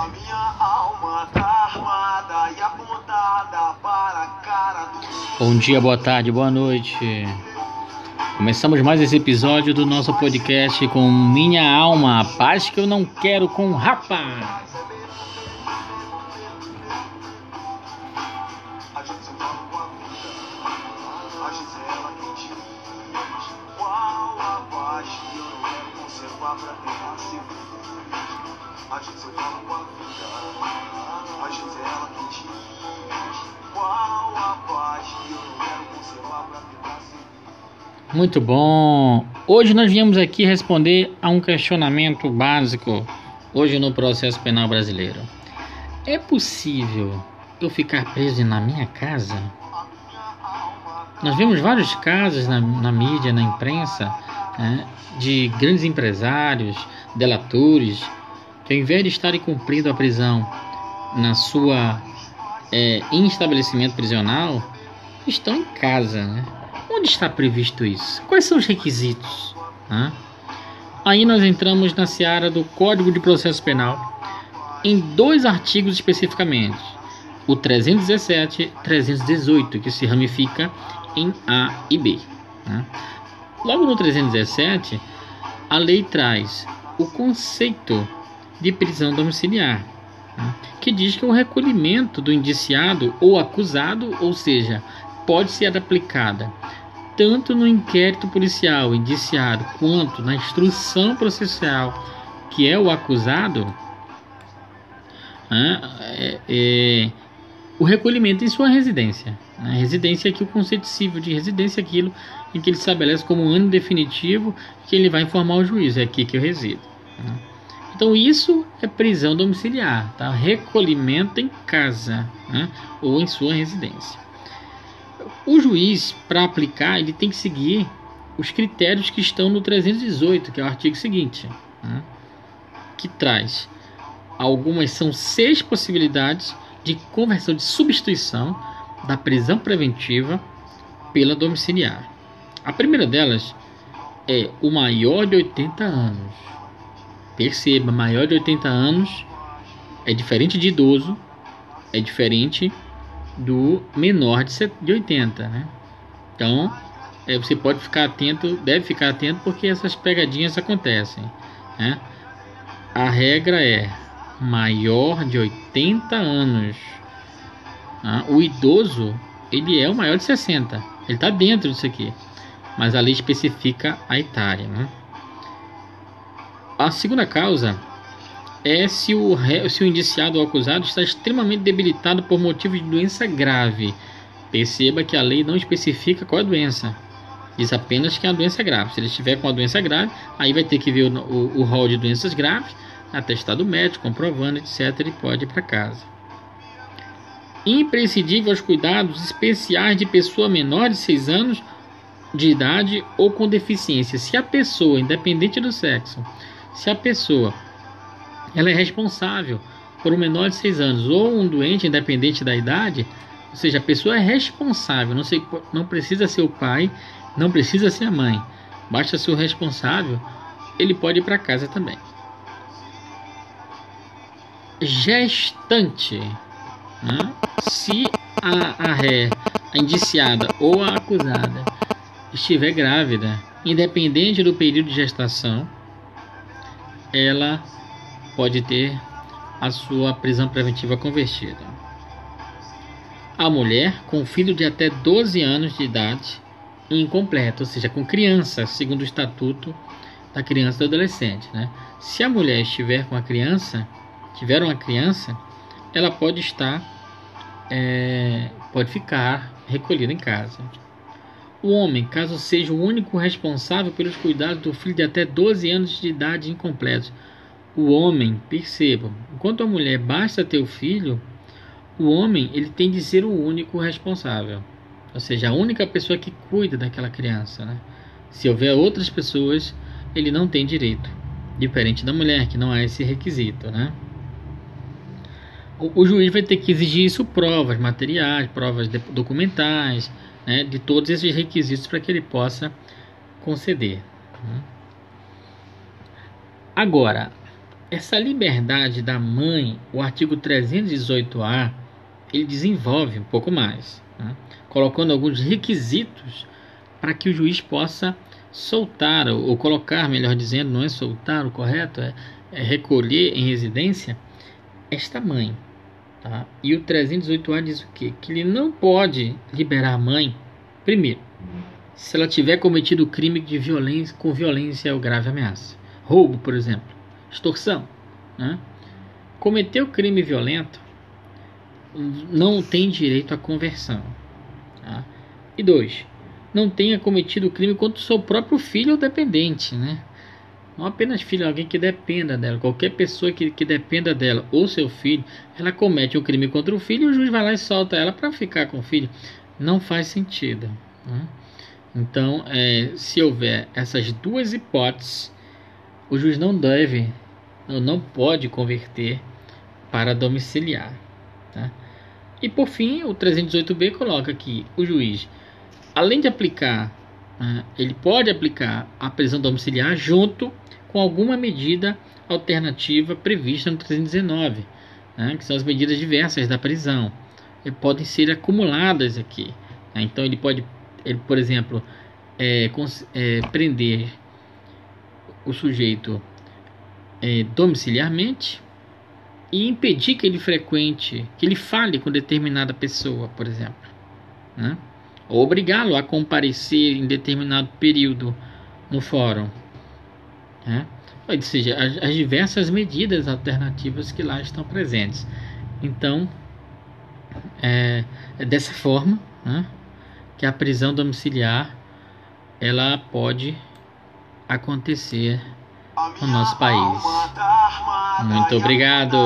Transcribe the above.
A minha alma tá armada e apontada para a cara do Bom dia, boa tarde, boa noite. Começamos mais esse episódio do nosso podcast com Minha Alma, a paz que eu não quero com rapaz. A gente se fala com a vida. A Gisela quem te diz Qual a paz que eu não quero conservar pra ter nascido A gente se fala com a vida. A Gisela quem te diz Qual a paz que eu quero conservar pra ter nascido Muito bom. Hoje nós viemos aqui responder a um questionamento básico hoje no processo penal brasileiro. É possível eu ficar preso na minha casa? Nós vemos vários casos na, na mídia, na imprensa, né, de grandes empresários, delatores, que ao invés de estarem cumprindo a prisão na sua é, em estabelecimento prisional, estão em casa. Né? Onde está previsto isso? Quais são os requisitos? Hã? Aí nós entramos na seara do Código de Processo Penal, em dois artigos especificamente, o 317 e 318, que se ramifica em A e B. né? Logo no 317, a lei traz o conceito de prisão domiciliar, né? que diz que o recolhimento do indiciado ou acusado, ou seja, pode ser aplicada tanto no inquérito policial indiciado quanto na instrução processual que é o acusado, né, é, é, o recolhimento em sua residência. Né? Residência aqui, o conceito civil de residência é aquilo em que ele estabelece como um ano definitivo que ele vai informar o juiz, é aqui que eu resido. né? Então isso é prisão domiciliar, tá? recolhimento em casa né? ou em sua residência. O juiz, para aplicar, ele tem que seguir os critérios que estão no 318, que é o artigo seguinte, né? que traz algumas são seis possibilidades de conversão de substituição da prisão preventiva pela domiciliar. A primeira delas é o maior de 80 anos. Perceba, maior de 80 anos é diferente de idoso, é diferente do menor de set- de 80, né? Então, é, você pode ficar atento, deve ficar atento porque essas pegadinhas acontecem, né? A regra é maior de 80 anos. Ah, o idoso, ele é o maior de 60. Ele está dentro disso aqui. Mas a lei especifica a etária. Né? A segunda causa é se o, ré- se o indiciado ou acusado está extremamente debilitado por motivo de doença grave. Perceba que a lei não especifica qual é a doença. Diz apenas que é uma doença grave. Se ele estiver com uma doença grave, aí vai ter que ver o rol de doenças graves, atestado médico, comprovando, etc. Ele pode ir para casa. Imprescindível aos cuidados especiais de pessoa menor de 6 anos de idade ou com deficiência. Se a pessoa, independente do sexo, se a pessoa ela é responsável por um menor de 6 anos ou um doente, independente da idade, ou seja, a pessoa é responsável, não, não precisa ser o pai, não precisa ser a mãe, basta ser o responsável, ele pode ir para casa também. Gestante. né? Se a, a ré, a indiciada ou a acusada estiver grávida, independente do período de gestação, ela pode ter a sua prisão preventiva convertida. A mulher com filho de até 12 anos de idade incompleto, ou seja, com criança, segundo o estatuto da criança e do adolescente. Né? Se a mulher estiver com a criança, tiver uma criança, ela pode estar, é, pode ficar recolhida em casa. O homem, caso seja o único responsável pelos cuidados do filho de até 12 anos de idade incompletos, o homem, percebam, enquanto a mulher basta ter o filho, o homem ele tem de ser o único responsável, ou seja, a única pessoa que cuida daquela criança. Né? Se houver outras pessoas, ele não tem direito, diferente da mulher, que não há esse requisito. Né? O, o juiz vai ter que exigir isso provas materiais, provas documentais, né, de todos esses requisitos para que ele possa conceder. né? Agora, essa liberdade da mãe, o artigo 318A, ele desenvolve um pouco mais, né? colocando alguns requisitos para que o juiz possa soltar, ou colocar, melhor dizendo, não é soltar o correto, é, é recolher em residência esta mãe. Tá? E o 318A diz o quê? Que ele não pode liberar a mãe, primeiro, se ela tiver cometido crime de violência com violência ou grave ameaça. Roubo, por exemplo. Extorsão. Né? Cometeu crime violento, não tem direito à conversão. Tá? E dois, não tenha cometido crime contra o seu próprio filho ou dependente, né? Não apenas filho, alguém que dependa dela, qualquer pessoa que, que dependa dela ou seu filho, ela comete um crime contra o filho e o juiz vai lá e solta ela para ficar com o filho. Não faz sentido. Né? Então, é, se houver essas duas hipóteses, o juiz não deve, não, não pode converter para domiciliar. Tá? E por fim, o 318b coloca que o juiz, além de aplicar, né, ele pode aplicar a prisão domiciliar junto com alguma medida alternativa prevista no 319, né, que são as medidas diversas da prisão. E podem ser acumuladas aqui. Né, então ele pode, ele, por exemplo, é, é, prender o sujeito é, domiciliarmente e impedir que ele frequente, que ele fale com determinada pessoa, por exemplo, né? Obrigá-lo a comparecer em determinado período no fórum, né? ou seja, as, as diversas medidas alternativas que lá estão presentes. Então, é, é dessa forma né, que a prisão domiciliar ela pode acontecer no nosso país. Muito obrigado.